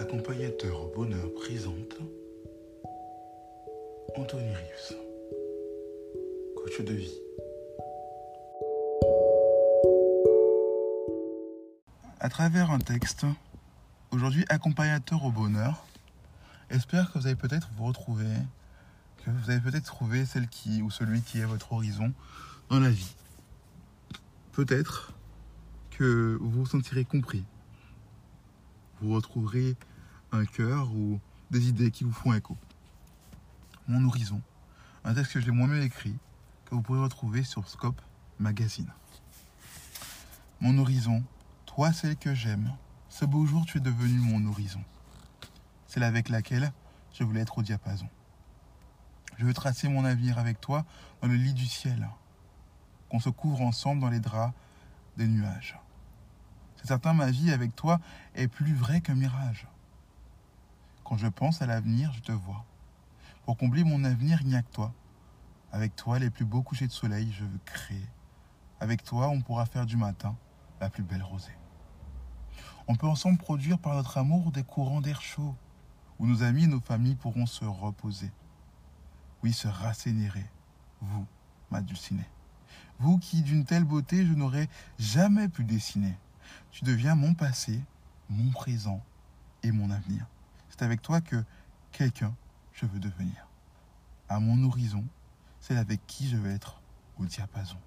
Accompagnateur au bonheur présente Anthony Rives, coach de vie. À travers un texte, aujourd'hui accompagnateur au bonheur, espère que vous allez peut-être vous retrouver, que vous avez peut-être trouvé celle qui ou celui qui est votre horizon dans la vie. Peut-être que vous vous sentirez compris. Vous retrouverez un cœur ou des idées qui vous font écho. Mon horizon, un texte que j'ai moi-même écrit, que vous pourrez retrouver sur Scope Magazine. Mon horizon, toi celle que j'aime, ce beau jour tu es devenu mon horizon. Celle avec laquelle je voulais être au diapason. Je veux tracer mon avenir avec toi dans le lit du ciel, qu'on se couvre ensemble dans les draps des nuages. C'est certain, ma vie avec toi est plus vraie qu'un mirage. Quand je pense à l'avenir, je te vois. Pour combler mon avenir, il n'y a que toi. Avec toi, les plus beaux couchers de soleil, je veux créer. Avec toi, on pourra faire du matin la plus belle rosée. On peut ensemble produire par notre amour des courants d'air chaud, où nos amis et nos familles pourront se reposer. Oui, se rassénérer. Vous, ma dulcinée. Vous qui, d'une telle beauté, je n'aurais jamais pu dessiner. Tu deviens mon passé, mon présent et mon avenir. C'est avec toi que quelqu'un je veux devenir. À mon horizon, c'est avec qui je vais être au diapason.